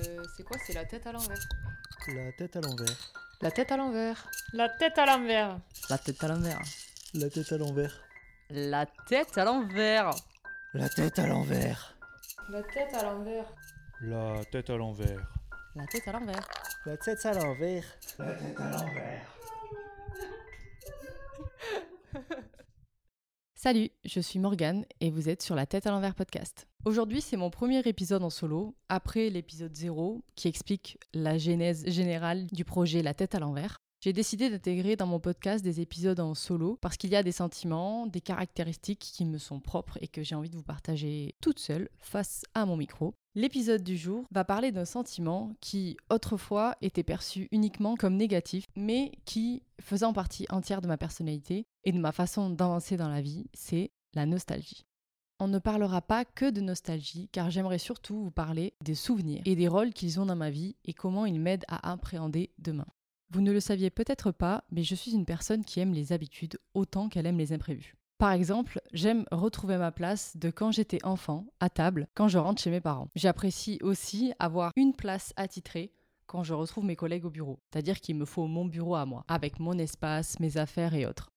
Euh, c'est quoi C'est la tête à l'envers. La tête à l'envers. La tête à l'envers. La tête à l'envers. La tête à l'envers. La tête à l'envers. La tête à l'envers. La tête à l'envers. La tête à l'envers. La tête à l'envers. La tête à l'envers. La tête à l'envers. Salut, je suis Morgane et vous êtes sur la tête à l'envers podcast. Aujourd'hui, c'est mon premier épisode en solo, après l'épisode 0 qui explique la genèse générale du projet La tête à l'envers. J'ai décidé d'intégrer dans mon podcast des épisodes en solo parce qu'il y a des sentiments, des caractéristiques qui me sont propres et que j'ai envie de vous partager toute seule face à mon micro. L'épisode du jour va parler d'un sentiment qui autrefois était perçu uniquement comme négatif, mais qui faisant partie entière de ma personnalité et de ma façon d'avancer dans la vie, c'est la nostalgie. On ne parlera pas que de nostalgie, car j'aimerais surtout vous parler des souvenirs et des rôles qu'ils ont dans ma vie et comment ils m'aident à appréhender demain. Vous ne le saviez peut-être pas, mais je suis une personne qui aime les habitudes autant qu'elle aime les imprévus. Par exemple, j'aime retrouver ma place de quand j'étais enfant, à table, quand je rentre chez mes parents. J'apprécie aussi avoir une place attitrée quand je retrouve mes collègues au bureau, c'est-à-dire qu'il me faut mon bureau à moi, avec mon espace, mes affaires et autres.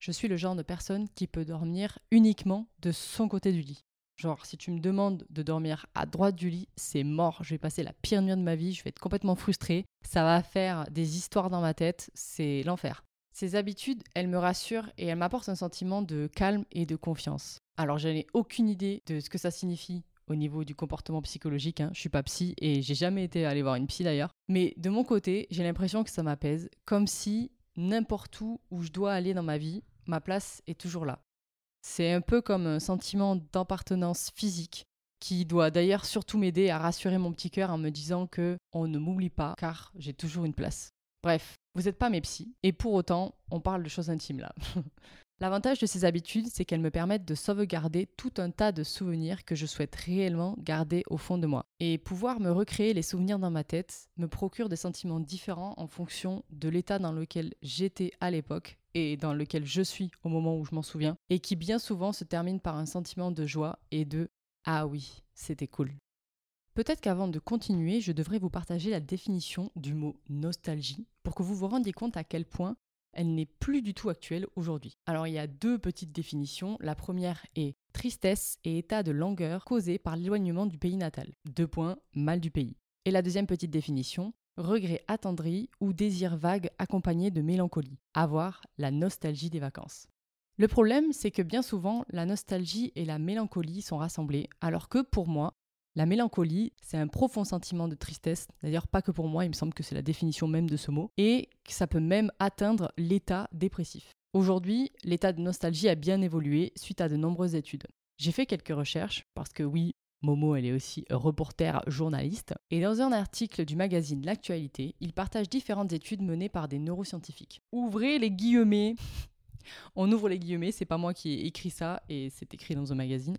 Je suis le genre de personne qui peut dormir uniquement de son côté du lit. Genre, si tu me demandes de dormir à droite du lit, c'est mort. Je vais passer la pire nuit de ma vie, je vais être complètement frustrée. Ça va faire des histoires dans ma tête, c'est l'enfer. Ces habitudes, elles me rassurent et elles m'apportent un sentiment de calme et de confiance. Alors, je n'ai aucune idée de ce que ça signifie au niveau du comportement psychologique. Hein. Je suis pas psy et j'ai jamais été allé voir une psy d'ailleurs. Mais de mon côté, j'ai l'impression que ça m'apaise, comme si n'importe où où je dois aller dans ma vie, ma place est toujours là. C'est un peu comme un sentiment d'appartenance physique qui doit d'ailleurs surtout m'aider à rassurer mon petit cœur en me disant que on ne m'oublie pas car j'ai toujours une place. Bref, vous n'êtes pas mes psys et pour autant, on parle de choses intimes là. L'avantage de ces habitudes, c'est qu'elles me permettent de sauvegarder tout un tas de souvenirs que je souhaite réellement garder au fond de moi. Et pouvoir me recréer les souvenirs dans ma tête me procure des sentiments différents en fonction de l'état dans lequel j'étais à l'époque et dans lequel je suis au moment où je m'en souviens, et qui bien souvent se termine par un sentiment de joie et de ⁇ Ah oui, c'était cool ⁇ Peut-être qu'avant de continuer, je devrais vous partager la définition du mot nostalgie pour que vous vous rendiez compte à quel point elle n'est plus du tout actuelle aujourd'hui. Alors il y a deux petites définitions. La première est tristesse et état de langueur causé par l'éloignement du pays natal. Deux points, mal du pays. Et la deuxième petite définition, regret attendri ou désir vague accompagné de mélancolie. Avoir la nostalgie des vacances. Le problème, c'est que bien souvent, la nostalgie et la mélancolie sont rassemblées, alors que pour moi, la mélancolie, c'est un profond sentiment de tristesse, d'ailleurs pas que pour moi, il me semble que c'est la définition même de ce mot, et ça peut même atteindre l'état dépressif. Aujourd'hui, l'état de nostalgie a bien évolué suite à de nombreuses études. J'ai fait quelques recherches, parce que oui, Momo, elle est aussi reporter journaliste, et dans un article du magazine L'actualité, il partage différentes études menées par des neuroscientifiques. Ouvrez les guillemets On ouvre les guillemets, c'est pas moi qui ai écrit ça, et c'est écrit dans un magazine.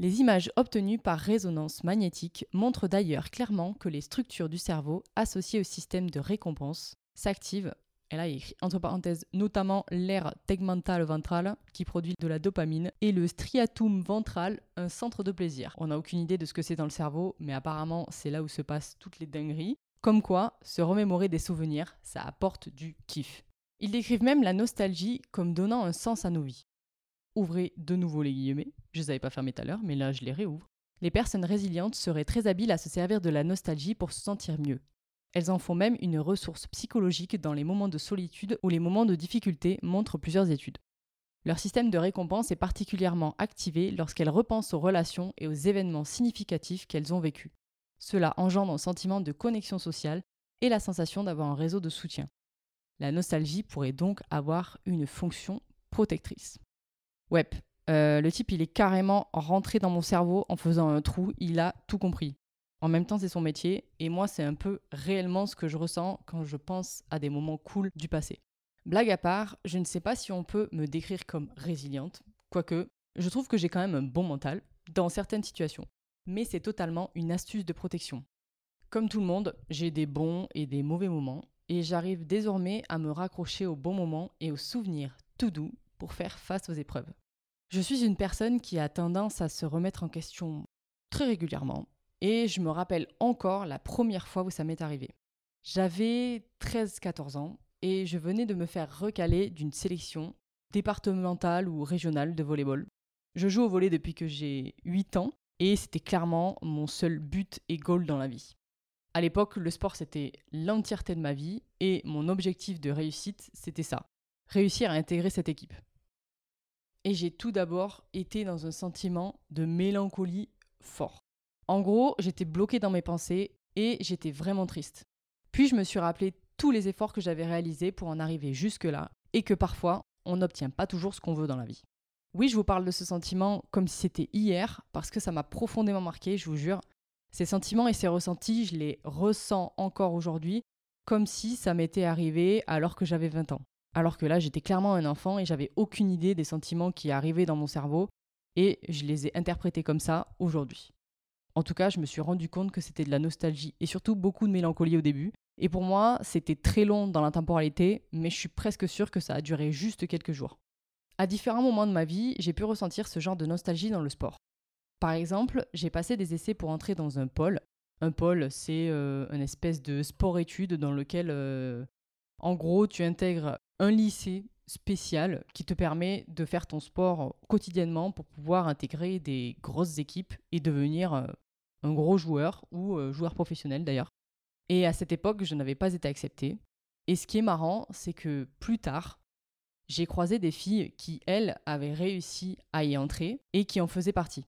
Les images obtenues par résonance magnétique montrent d'ailleurs clairement que les structures du cerveau associées au système de récompense s'activent, et là il écrit entre parenthèses notamment l'aire tegmentale ventrale qui produit de la dopamine et le striatum ventral, un centre de plaisir. On n'a aucune idée de ce que c'est dans le cerveau, mais apparemment c'est là où se passent toutes les dingueries. Comme quoi, se remémorer des souvenirs, ça apporte du kiff. Ils décrivent même la nostalgie comme donnant un sens à nos vies. Ouvrez de nouveau les guillemets. Je les avais pas fermés tout à l'heure, mais là je les réouvre. Les personnes résilientes seraient très habiles à se servir de la nostalgie pour se sentir mieux. Elles en font même une ressource psychologique dans les moments de solitude ou les moments de difficulté, montrent plusieurs études. Leur système de récompense est particulièrement activé lorsqu'elles repensent aux relations et aux événements significatifs qu'elles ont vécus. Cela engendre un sentiment de connexion sociale et la sensation d'avoir un réseau de soutien. La nostalgie pourrait donc avoir une fonction protectrice. Ouais, euh, le type, il est carrément rentré dans mon cerveau en faisant un trou, il a tout compris. En même temps, c'est son métier, et moi, c'est un peu réellement ce que je ressens quand je pense à des moments cool du passé. Blague à part, je ne sais pas si on peut me décrire comme résiliente, quoique, je trouve que j'ai quand même un bon mental, dans certaines situations. Mais c'est totalement une astuce de protection. Comme tout le monde, j'ai des bons et des mauvais moments, et j'arrive désormais à me raccrocher aux bons moments et aux souvenirs tout doux pour faire face aux épreuves. Je suis une personne qui a tendance à se remettre en question très régulièrement, Et je me rappelle encore la première fois où ça m'est arrivé. J'avais 13-14 ans et je venais de me faire recaler d'une sélection départementale ou régionale de volleyball. Je joue au volley depuis que j'ai 8 ans et c'était clairement mon seul but et goal dans la vie. À l'époque, le sport c'était l'entièreté de ma vie et mon objectif de réussite c'était ça, réussir à intégrer cette équipe. Et j'ai tout d'abord été dans un sentiment de mélancolie fort. En gros, j'étais bloqué dans mes pensées et j'étais vraiment triste. Puis je me suis rappelé tous les efforts que j'avais réalisés pour en arriver jusque-là et que parfois on n'obtient pas toujours ce qu'on veut dans la vie. Oui, je vous parle de ce sentiment comme si c'était hier parce que ça m'a profondément marqué, je vous jure. Ces sentiments et ces ressentis, je les ressens encore aujourd'hui comme si ça m'était arrivé alors que j'avais 20 ans. Alors que là, j'étais clairement un enfant et j'avais aucune idée des sentiments qui arrivaient dans mon cerveau et je les ai interprétés comme ça aujourd'hui. En tout cas, je me suis rendu compte que c'était de la nostalgie et surtout beaucoup de mélancolie au début. Et pour moi, c'était très long dans la temporalité, mais je suis presque sûre que ça a duré juste quelques jours. À différents moments de ma vie, j'ai pu ressentir ce genre de nostalgie dans le sport. Par exemple, j'ai passé des essais pour entrer dans un pôle. Un pôle, c'est euh, une espèce de sport-études dans lequel, euh, en gros, tu intègres un lycée spécial qui te permet de faire ton sport quotidiennement pour pouvoir intégrer des grosses équipes et devenir euh, un gros joueur ou joueur professionnel d'ailleurs. Et à cette époque, je n'avais pas été accepté. Et ce qui est marrant, c'est que plus tard, j'ai croisé des filles qui, elles, avaient réussi à y entrer et qui en faisaient partie.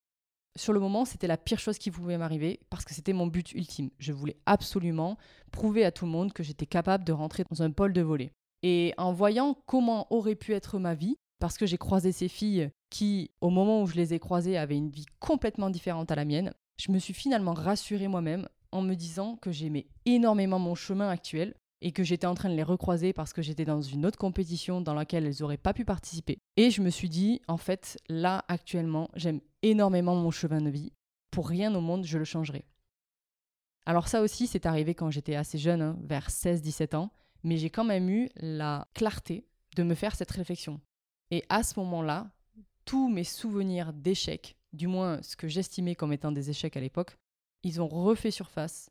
Sur le moment, c'était la pire chose qui pouvait m'arriver parce que c'était mon but ultime. Je voulais absolument prouver à tout le monde que j'étais capable de rentrer dans un pôle de volley. Et en voyant comment aurait pu être ma vie, parce que j'ai croisé ces filles qui, au moment où je les ai croisées, avaient une vie complètement différente à la mienne, je me suis finalement rassurée moi-même en me disant que j'aimais énormément mon chemin actuel et que j'étais en train de les recroiser parce que j'étais dans une autre compétition dans laquelle elles n'auraient pas pu participer. Et je me suis dit, en fait, là, actuellement, j'aime énormément mon chemin de vie. Pour rien au monde, je le changerai. Alors ça aussi, c'est arrivé quand j'étais assez jeune, hein, vers 16-17 ans, mais j'ai quand même eu la clarté de me faire cette réflexion. Et à ce moment-là, tous mes souvenirs d'échecs, du moins ce que j'estimais comme étant des échecs à l'époque, ils ont refait surface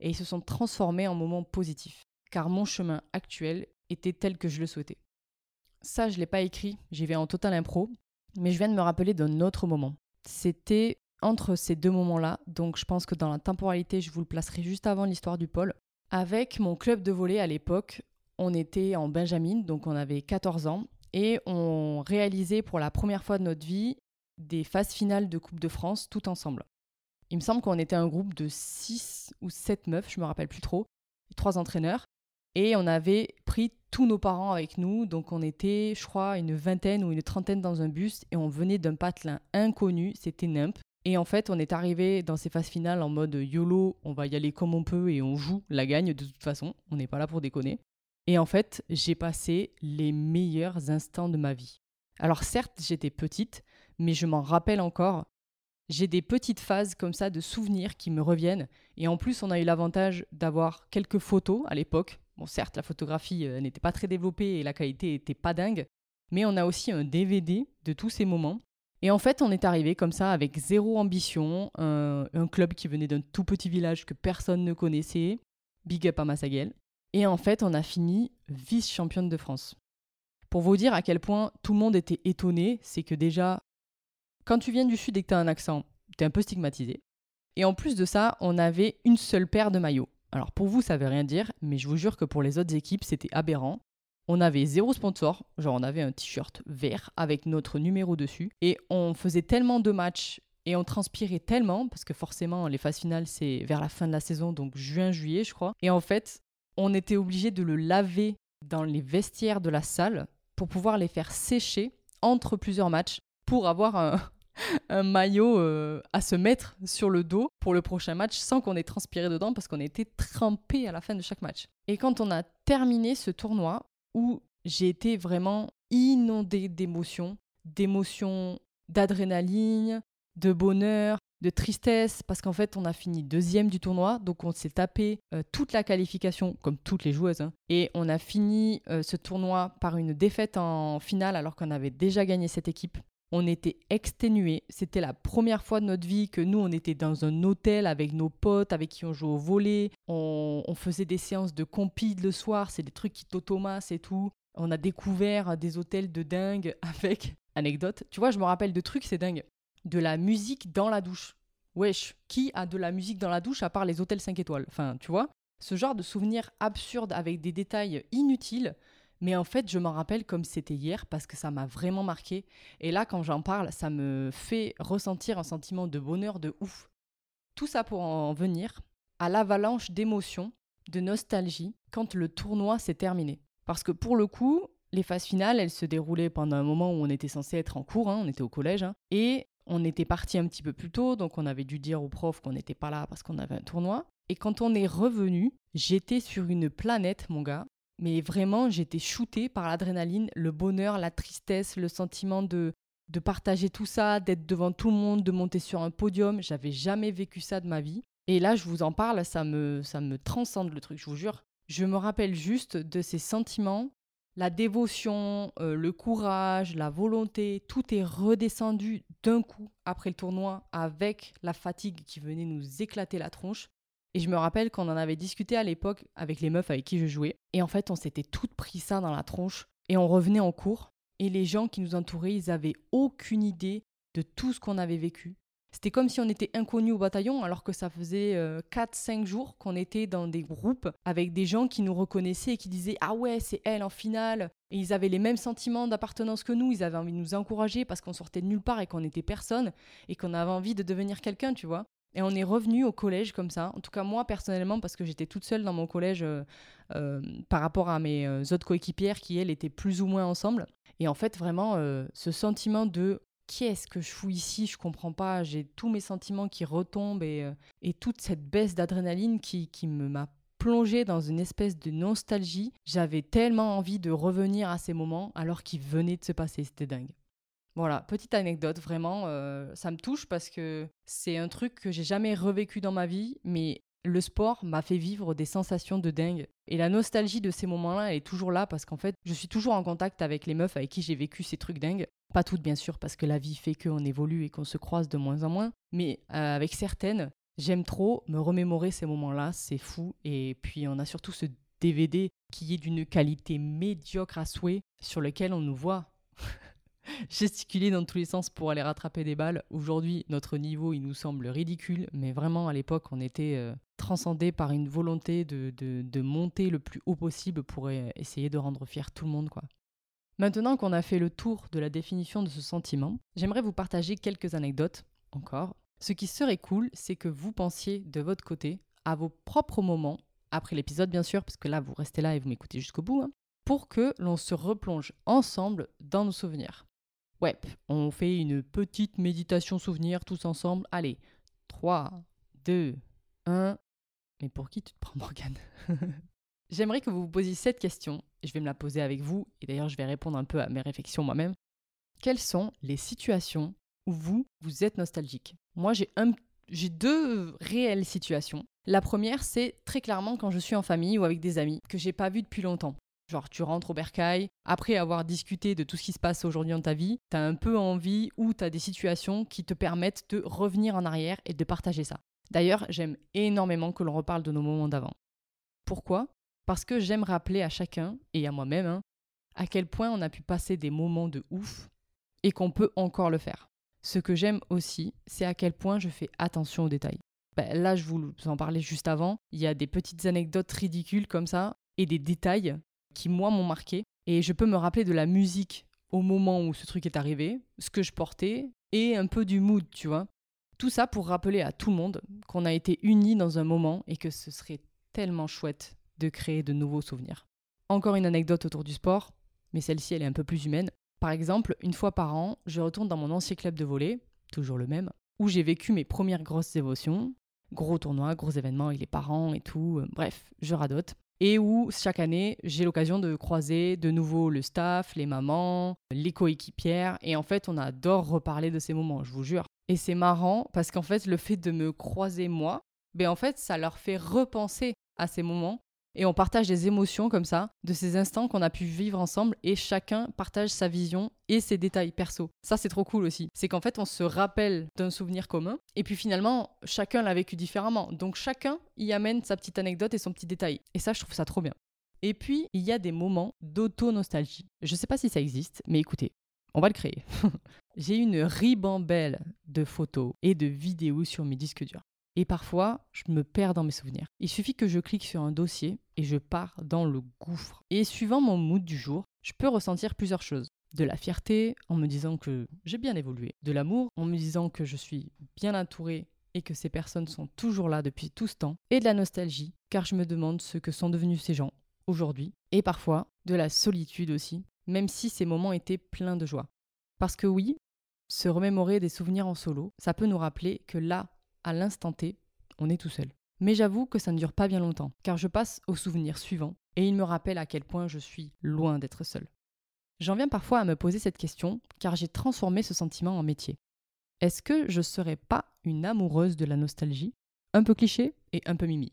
et ils se sont transformés en moments positifs, car mon chemin actuel était tel que je le souhaitais. Ça, je ne l'ai pas écrit, j'y vais en total impro, mais je viens de me rappeler d'un autre moment. C'était entre ces deux moments-là, donc je pense que dans la temporalité, je vous le placerai juste avant l'histoire du pôle. Avec mon club de volley à l'époque, on était en Benjamin, donc on avait 14 ans, et on réalisait pour la première fois de notre vie des phases finales de Coupe de France tout ensemble. Il me semble qu'on était un groupe de 6 ou 7 meufs, je me rappelle plus trop, trois entraîneurs, et on avait pris tous nos parents avec nous, donc on était, je crois, une vingtaine ou une trentaine dans un bus, et on venait d'un patelin inconnu, c'était NIMP. Et en fait, on est arrivé dans ces phases finales en mode YOLO, on va y aller comme on peut et on joue la gagne de toute façon, on n'est pas là pour déconner. Et en fait, j'ai passé les meilleurs instants de ma vie. Alors certes, j'étais petite, mais je m'en rappelle encore. J'ai des petites phases comme ça de souvenirs qui me reviennent. Et en plus, on a eu l'avantage d'avoir quelques photos à l'époque. Bon, certes, la photographie euh, n'était pas très développée et la qualité n'était pas dingue. Mais on a aussi un DVD de tous ces moments. Et en fait, on est arrivé comme ça avec zéro ambition, un, club qui venait d'un tout petit village que personne ne connaissait. Big up à Massaguel. Et en fait, on a fini vice-championne de France. Pour vous dire à quel point tout le monde était étonné, c'est que déjà, quand tu viens du sud et que tu as un accent, tu es un peu stigmatisé. Et en plus de ça, on avait une seule paire de maillots. Alors pour vous, ça veut rien dire, mais je vous jure que pour les autres équipes, c'était aberrant. On avait zéro sponsor, genre on avait un t-shirt vert avec notre numéro dessus, et on faisait tellement de matchs et on transpirait tellement, parce que forcément les phases finales c'est vers la fin de la saison, donc juin-juillet je crois, et en fait on était obligé de le laver dans les vestiaires de la salle pour pouvoir les faire sécher entre plusieurs matchs pour avoir un, maillot euh, à se mettre sur le dos pour le prochain match sans qu'on ait transpiré dedans parce qu'on était trempé à la fin de chaque match. Et quand on a terminé ce tournoi où j'ai été vraiment inondée d'émotions, d'émotions d'adrénaline, de bonheur, de tristesse parce qu'en fait on a fini deuxième du tournoi donc on s'est tapé euh, toute la qualification comme toutes les joueuses hein. et on a fini euh, ce tournoi par une défaite en finale alors qu'on avait déjà gagné cette équipe On était exténués. C'était la première fois de notre vie que nous, on était dans un hôtel avec nos potes, avec qui on jouait au volet. On, on faisait des séances de compide le soir. C'est des trucs qui t'automassent et tout. On a découvert des hôtels de dingue avec. Anecdote. Tu vois, je me rappelle de trucs, c'est dingue. De la musique dans la douche. Wesh, qui a de la musique dans la douche à part les hôtels 5 étoiles? Enfin, tu vois Ce genre de souvenirs absurdes avec des détails inutiles. Mais en fait, je m'en rappelle comme c'était hier parce que ça m'a vraiment marqué. Et là, quand j'en parle, ça me fait ressentir un sentiment de bonheur de ouf. Tout ça pour en venir à l'avalanche d'émotions, de nostalgie, quand le tournoi s'est terminé. Parce que pour le coup, les phases finales, elles se déroulaient pendant un moment où on était censé être en cours, hein, on était au collège, hein, et on était parti un petit peu plus tôt, donc on avait dû dire au prof qu'on n'était pas là parce qu'on avait un tournoi. Et quand on est revenu, j'étais sur une planète, mon gars. Mais vraiment, j'étais shooté par l'adrénaline, le bonheur, la tristesse, le sentiment de, de partager tout ça, d'être devant tout le monde, de monter sur un podium. J'avais jamais vécu ça de ma vie. Et là, je vous en parle, ça me, ça me transcende le truc, je vous jure. Je me rappelle juste de ces sentiments la dévotion, euh, le courage, la volonté, tout est redescendu d'un coup après le tournoi avec la fatigue qui venait nous éclater la tronche. Et je me rappelle qu'on en avait discuté à l'époque avec les meufs avec qui je jouais. Et en fait, on s'était toutes pris ça dans la tronche. Et on revenait en cours. Et les gens qui nous entouraient, ils avaient aucune idée de tout ce qu'on avait vécu. C'était comme si on était inconnus au bataillon alors que ça faisait 4-5 euh, jours qu'on était dans des groupes avec des gens qui nous reconnaissaient et qui disaient Ah ouais, c'est elle en finale. Et ils avaient les mêmes sentiments d'appartenance que nous, ils avaient envie de nous encourager parce qu'on sortait de nulle part et qu'on n'était personne et qu'on avait envie de devenir quelqu'un, tu vois. Et on est revenu au collège comme ça. En tout cas, moi personnellement, parce que j'étais toute seule dans mon collège euh, euh, par rapport à mes autres coéquipières qui, elles, étaient plus ou moins ensemble. Et en fait, vraiment, ce sentiment de qu'est-ce que je fous ici? Je comprends pas. J'ai tous mes sentiments qui retombent et, euh, et toute cette baisse d'adrénaline qui, qui me m'a plongé dans une espèce de nostalgie. J'avais tellement envie de revenir à ces moments alors qu'ils venaient de se passer. C'était dingue. Voilà, petite anecdote, vraiment, euh, ça me touche parce que c'est un truc que j'ai jamais revécu dans ma vie, mais le sport m'a fait vivre des sensations de dingue. Et la nostalgie de ces moments-là, elle est toujours là parce qu'en fait, je suis toujours en contact avec les meufs avec qui j'ai vécu ces trucs dingues. Pas toutes, bien sûr, parce que la vie fait qu'on évolue et qu'on se croise de moins en moins. Mais euh, avec certaines, j'aime trop me remémorer ces moments-là, c'est fou. Et puis, on a surtout ce DVD qui est d'une qualité médiocre à souhait, sur lequel on nous voit gesticuler dans tous les sens pour aller rattraper des balles. Aujourd'hui, notre niveau, il nous semble ridicule, mais vraiment, à l'époque, on était euh, transcendé par une volonté de, de, monter le plus haut possible pour euh, essayer de rendre fier tout le monde. Maintenant qu'on a fait le tour de la définition de ce sentiment, j'aimerais vous partager quelques anecdotes, encore. Ce qui serait cool, c'est que vous pensiez de votre côté à vos propres moments, après l'épisode bien sûr, parce que là vous restez là et vous m'écoutez jusqu'au bout, hein, pour que l'on se replonge ensemble dans nos souvenirs. Ouais, on fait une petite méditation souvenir tous ensemble. Allez, 3, 2, 1. Mais pour qui tu te prends, Morgane? J'aimerais que vous vous posiez cette question, je vais me la poser avec vous, et d'ailleurs je vais répondre un peu à mes réflexions moi-même. Quelles sont les situations où vous, vous êtes nostalgique? Moi, j'ai un, j'ai deux réelles situations. La première, c'est très clairement quand je suis en famille ou avec des amis que j'ai pas vu depuis longtemps. Genre, tu rentres au bercail, après avoir discuté de tout ce qui se passe aujourd'hui dans ta vie, tu as un peu envie ou tu as des situations qui te permettent de revenir en arrière et de partager ça. D'ailleurs, j'aime énormément que l'on reparle de nos moments d'avant. Pourquoi? Parce que j'aime rappeler à chacun, et à moi-même, hein, à quel point on a pu passer des moments de ouf et qu'on peut encore le faire. Ce que j'aime aussi, c'est à quel point je fais attention aux détails. Ben, là, je vous en parlais juste avant, il y a des petites anecdotes ridicules comme ça et des détails qui, moi, m'ont marqué. Et je peux me rappeler de la musique au moment où ce truc est arrivé, ce que je portais, et un peu du mood, tu vois. Tout ça pour rappeler à tout le monde qu'on a été unis dans un moment et que ce serait tellement chouette de créer de nouveaux souvenirs. Encore une anecdote autour du sport, mais celle-ci elle est un peu plus humaine. Par exemple, une fois par an, je retourne dans mon ancien club de volley, toujours le même, où j'ai vécu mes premières grosses émotions, gros tournois, gros événements avec les parents et tout, euh, bref, je radote et où chaque année j'ai l'occasion de croiser de nouveau le staff, les mamans, les coéquipières et en fait on adore reparler de ces moments, je vous jure. Et c'est marrant parce qu'en fait le fait de me croiser moi, ben en fait ça leur fait repenser à ces moments et on partage des émotions comme ça, de ces instants qu'on a pu vivre ensemble et chacun partage sa vision et ses détails perso. Ça, c'est trop cool aussi. C'est qu'en fait, on se rappelle d'un souvenir commun et puis finalement, chacun l'a vécu différemment. Donc chacun y amène sa petite anecdote et son petit détail. Et ça, je trouve ça trop bien. Et puis, il y a des moments d'auto-nostalgie. Je sais pas si ça existe, mais écoutez, on va le créer. J'ai une ribambelle de photos et de vidéos sur mes disques durs. Et parfois, je me perds dans mes souvenirs. Il suffit que je clique sur un dossier et je pars dans le gouffre. Et suivant mon mood du jour, je peux ressentir plusieurs choses. De la fierté en me disant que j'ai bien évolué. De l'amour en me disant que je suis bien entourée et que ces personnes sont toujours là depuis tout ce temps. Et de la nostalgie, car je me demande ce que sont devenus ces gens aujourd'hui. Et parfois, de la solitude aussi, même si ces moments étaient pleins de joie. Parce que oui, se remémorer des souvenirs en solo, ça peut nous rappeler que là, l'instant T, on est tout seul. Mais j'avoue que ça ne dure pas bien longtemps, car je passe au souvenir suivant, et il me rappelle à quel point je suis loin d'être seul. J'en viens parfois à me poser cette question, car j'ai transformé ce sentiment en métier. Est-ce que je serais pas une amoureuse de la nostalgie? Un peu cliché et un peu mimi.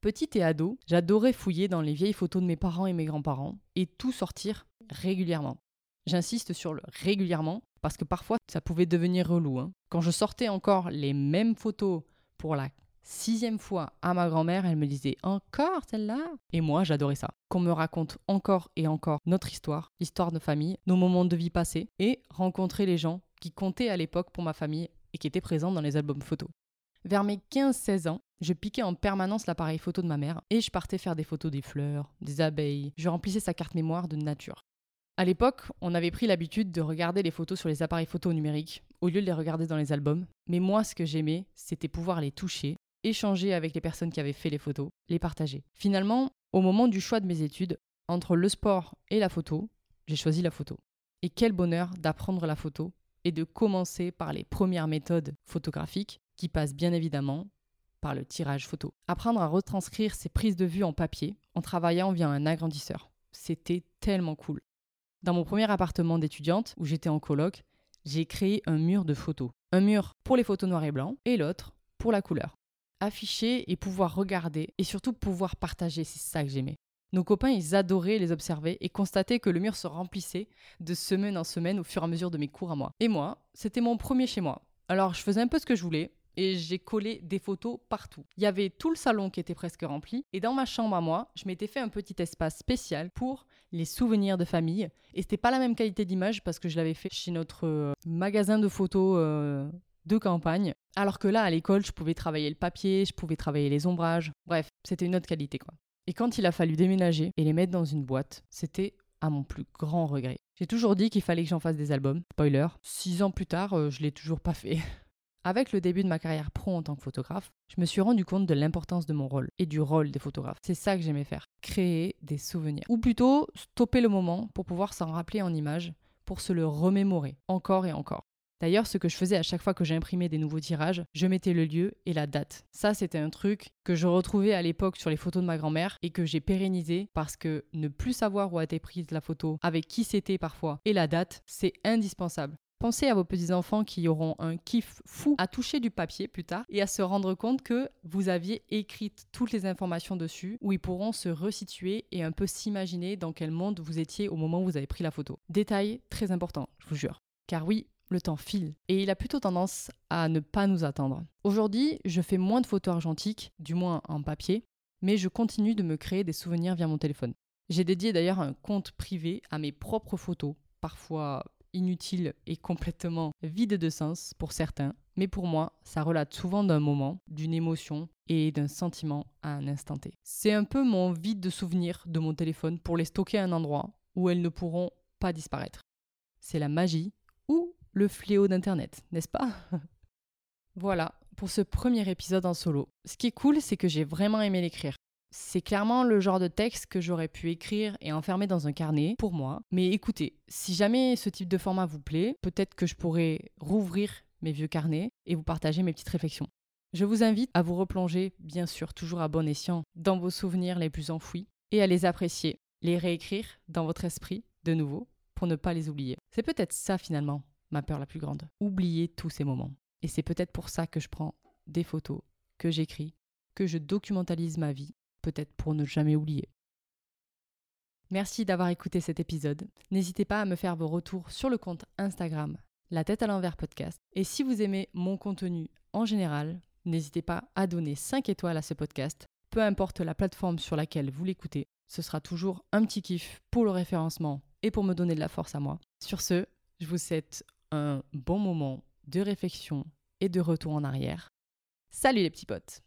Petite et ado, j'adorais fouiller dans les vieilles photos de mes parents et mes grands-parents, et tout sortir régulièrement. J'insiste sur le régulièrement parce que parfois ça pouvait devenir relou. Hein. Quand je sortais encore les mêmes photos pour la sixième fois à ma grand-mère, elle me disait encore celle-là? Et moi j'adorais ça. Qu'on me raconte encore et encore notre histoire, l'histoire de famille, nos moments de vie passés et rencontrer les gens qui comptaient à l'époque pour ma famille et qui étaient présents dans les albums photos. Vers mes 15-16 ans, je piquais en permanence l'appareil photo de ma mère et je partais faire des photos des fleurs, des abeilles. Je remplissais sa carte mémoire de nature. À l'époque, on avait pris l'habitude de regarder les photos sur les appareils photo numériques au lieu de les regarder dans les albums. Mais moi, ce que j'aimais, c'était pouvoir les toucher, échanger avec les personnes qui avaient fait les photos, les partager. Finalement, au moment du choix de mes études, entre le sport et la photo, j'ai choisi la photo. Et quel bonheur d'apprendre la photo et de commencer par les premières méthodes photographiques qui passent bien évidemment par le tirage photo. Apprendre à retranscrire ses prises de vue en papier en travaillant via un agrandisseur. C'était tellement cool. Dans mon premier appartement d'étudiante, où j'étais en coloc, j'ai créé un mur de photos. Un mur pour les photos noir et blanc et l'autre pour la couleur. Afficher et pouvoir regarder et surtout pouvoir partager, c'est ça que j'aimais. Nos copains, ils adoraient les observer et constater que le mur se remplissait de semaine en semaine au fur et à mesure de mes cours à moi. Et moi, c'était mon premier chez moi. Alors je faisais un peu ce que je voulais, et j'ai collé des photos partout. Il y avait tout le salon qui était presque rempli et dans ma chambre à moi, je m'étais fait un petit espace spécial pour les souvenirs de famille et c'était pas la même qualité d'image parce que je l'avais fait chez notre euh, magasin de photos euh, de campagne alors que là à l'école, je pouvais travailler le papier, je pouvais travailler les ombrages. Bref, c'était une autre qualité quoi. Et quand il a fallu déménager et les mettre dans une boîte, c'était à mon plus grand regret. J'ai toujours dit qu'il fallait que j'en fasse des albums. Spoiler, six ans plus tard, euh, je l'ai toujours pas fait. Avec le début de ma carrière pro en tant que photographe, je me suis rendu compte de l'importance de mon rôle et du rôle des photographes. C'est ça que j'aimais faire, créer des souvenirs. Ou plutôt stopper le moment pour pouvoir s'en rappeler en images, pour se le remémorer encore et encore. D'ailleurs, ce que je faisais à chaque fois que j'imprimais des nouveaux tirages, je mettais le lieu et la date. Ça, c'était un truc que je retrouvais à l'époque sur les photos de ma grand-mère et que j'ai pérennisé parce que ne plus savoir où a été prise la photo, avec qui c'était parfois, et la date, c'est indispensable. Pensez à vos petits-enfants qui auront un kiff fou à toucher du papier plus tard et à se rendre compte que vous aviez écrit toutes les informations dessus, où ils pourront se resituer et un peu s'imaginer dans quel monde vous étiez au moment où vous avez pris la photo. Détail très important, je vous jure. Car oui, le temps file et il a plutôt tendance à ne pas nous attendre. Aujourd'hui, je fais moins de photos argentiques, du moins en papier, mais je continue de me créer des souvenirs via mon téléphone. J'ai dédié d'ailleurs un compte privé à mes propres photos, parfois inutile et complètement vide de sens pour certains, mais pour moi, ça relate souvent d'un moment, d'une émotion et d'un sentiment à un instant T. C'est un peu mon vide de souvenirs de mon téléphone pour les stocker à un endroit où elles ne pourront pas disparaître. C'est la magie ou le fléau d'Internet, n'est-ce pas? Voilà pour ce premier épisode en solo. Ce qui est cool, c'est que j'ai vraiment aimé l'écrire. C'est clairement le genre de texte que j'aurais pu écrire et enfermer dans un carnet pour moi. Mais écoutez, si jamais ce type de format vous plaît, peut-être que je pourrais rouvrir mes vieux carnets et vous partager mes petites réflexions. Je vous invite à vous replonger, bien sûr toujours à bon escient, dans vos souvenirs les plus enfouis et à les apprécier, les réécrire dans votre esprit de nouveau pour ne pas les oublier. C'est peut-être ça finalement ma peur la plus grande, oublier tous ces moments. Et c'est peut-être pour ça que je prends des photos, que j'écris, que je documentalise ma vie peut-être pour ne jamais oublier. Merci d'avoir écouté cet épisode. N'hésitez pas à me faire vos retours sur le compte Instagram La tête à l'envers podcast. Et si vous aimez mon contenu en général, n'hésitez pas à donner 5 étoiles à ce podcast, peu importe la plateforme sur laquelle vous l'écoutez. Ce sera toujours un petit kiff pour le référencement et pour me donner de la force à moi. Sur ce, je vous souhaite un bon moment de réflexion et de retour en arrière. Salut les petits potes